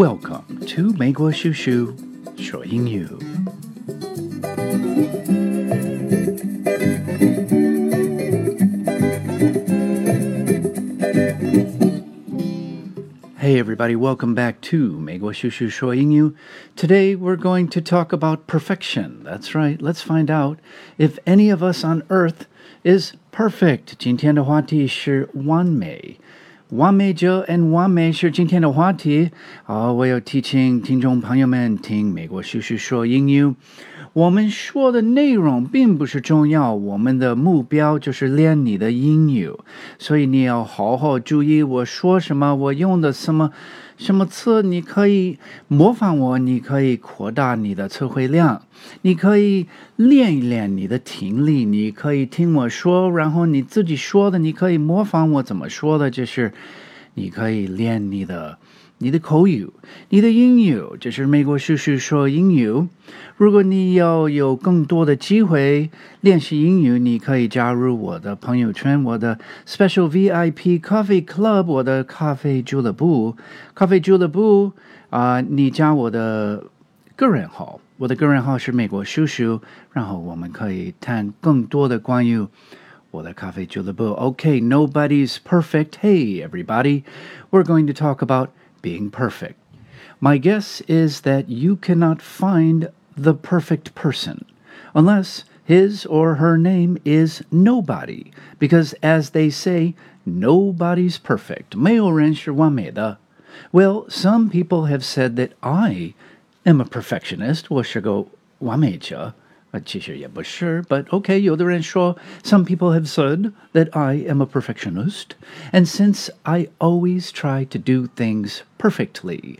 Welcome to 美国叔叔说英语。Hey everybody, welcome back to 美国叔叔说英语. Today we're going to talk about perfection. That's right. Let's find out if any of us on earth is perfect. 今天的话题是完美。 完美者 and 完美是今天的话题。好，我要提醒听众朋友们听美国叔叔说英语。我们说的内容并不是重要，我们的目标就是练你的英语，所以你要好好注意我说什么，我用的什么什么词，你可以模仿我，你可以扩大你的词汇量，你可以练一练你的听力，你可以听我说，然后你自己说的，你可以模仿我怎么说的，就是你可以练你的。你的口语，你的英语，这是美国叔叔说英语。如果你要有更多的机会练习英语，你可以加入我的朋友圈，我的 Special VIP Coffee Club，我的咖啡俱乐部。咖啡俱乐部啊，你加我的个人号，我的个人号是美国叔叔，然后我们可以谈更多的关于我的咖啡俱乐部。OK，nobody's perfect. Hey everybody, we're going to talk about being perfect. My guess is that you cannot find the perfect person unless his or her name is nobody, because as they say, nobody's perfect. 没有人是完美的. Well, some people have said that I am a perfectionist. 我是个完美者。 其实也不是, but okay, 有的人说, some people have said that I am a perfectionist, and since I always try to do things perfectly,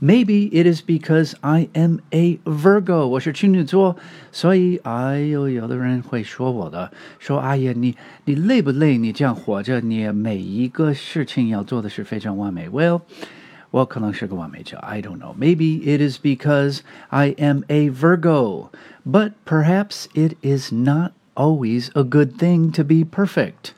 maybe it is because I am a Virgo. 我是处女座，所以哎呦，有的人会说我的，说哎呀，你你累不累？你这样活着，你每一个事情要做的是非常完美。Well. well, I don't know. Maybe it is because I am a Virgo, but perhaps it is not always a good thing to be perfect.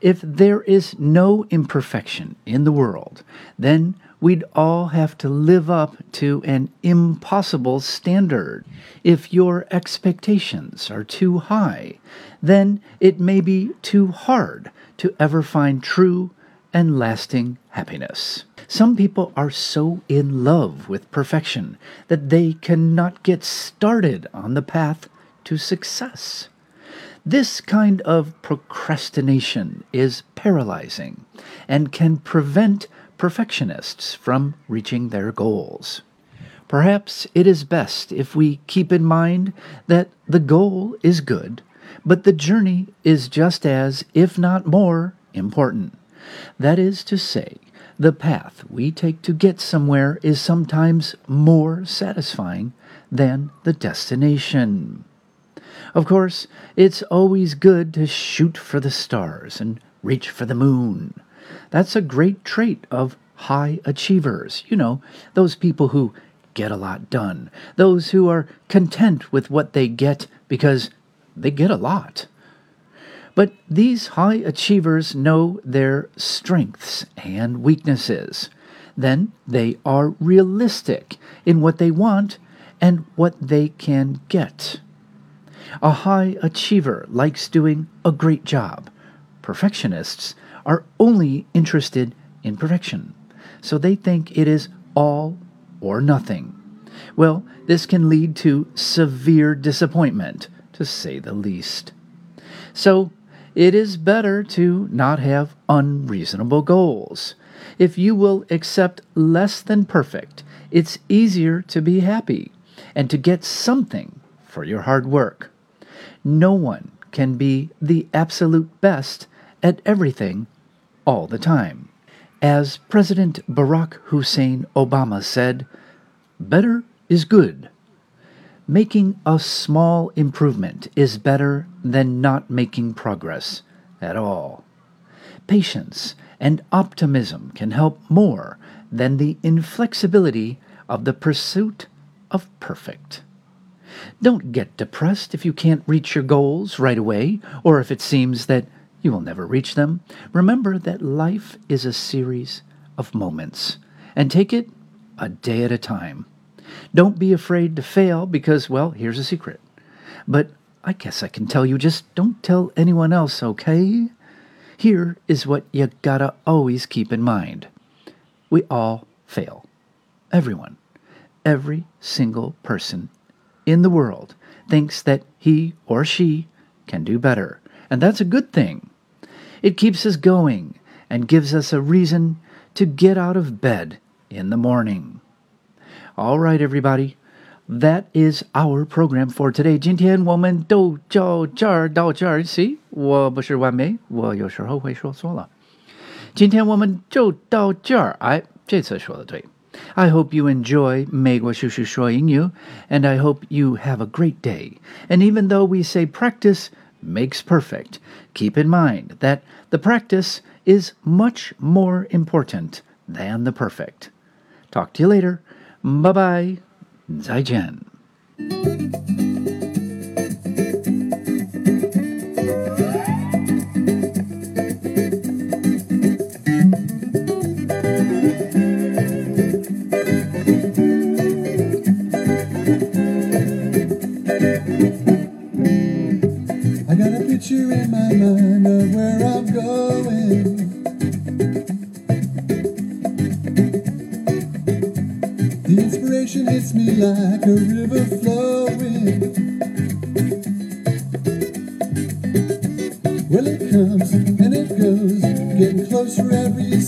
If there is no imperfection in the world, then we'd all have to live up to an impossible standard. If your expectations are too high, then it may be too hard to ever find true and lasting happiness. Some people are so in love with perfection that they cannot get started on the path to success. This kind of procrastination is paralyzing and can prevent perfectionists from reaching their goals. Perhaps it is best if we keep in mind that the goal is good, but the journey is just as, if not more, important. That is to say, the path we take to get somewhere is sometimes more satisfying than the destination. Of course, it's always good to shoot for the stars and reach for the moon. That's a great trait of high achievers. You know, those people who get a lot done, those who are content with what they get because they get a lot. But these high achievers know their strengths and weaknesses. Then they are realistic in what they want and what they can get. A high achiever likes doing a great job. Perfectionists are only interested in perfection, so they think it is all or nothing. Well, this can lead to severe disappointment, to say the least. So, it is better to not have unreasonable goals. If you will accept less than perfect, it's easier to be happy and to get something for your hard work. No one can be the absolute best at everything all the time. As President Barack Hussein Obama said, better is good. Making a small improvement is better than not making progress at all. Patience and optimism can help more than the inflexibility of the pursuit of perfect. Don't get depressed if you can't reach your goals right away, or if it seems that you will never reach them. Remember that life is a series of moments, and take it a day at a time. Don't be afraid to fail because, well, here's a secret. But I guess I can tell you just don't tell anyone else, okay? Here is what you gotta always keep in mind we all fail. Everyone. Every single person in the world thinks that he or she can do better. And that's a good thing. It keeps us going and gives us a reason to get out of bed in the morning. All right, everybody. That is our program for today. 今天我们都就这儿到这儿。See，我不是完美，我有时候会说错了。今天我们就到这儿。哎，这次说的对。I hope you enjoy 美国叔叔说英语, and I hope you have a great day. And even though we say practice makes perfect, keep in mind that the practice is much more important than the perfect. Talk to you later. Bye bye. 再见。I got a picture in my mind of where I'm going. Like a river flowing. Well, it comes and it goes, getting closer every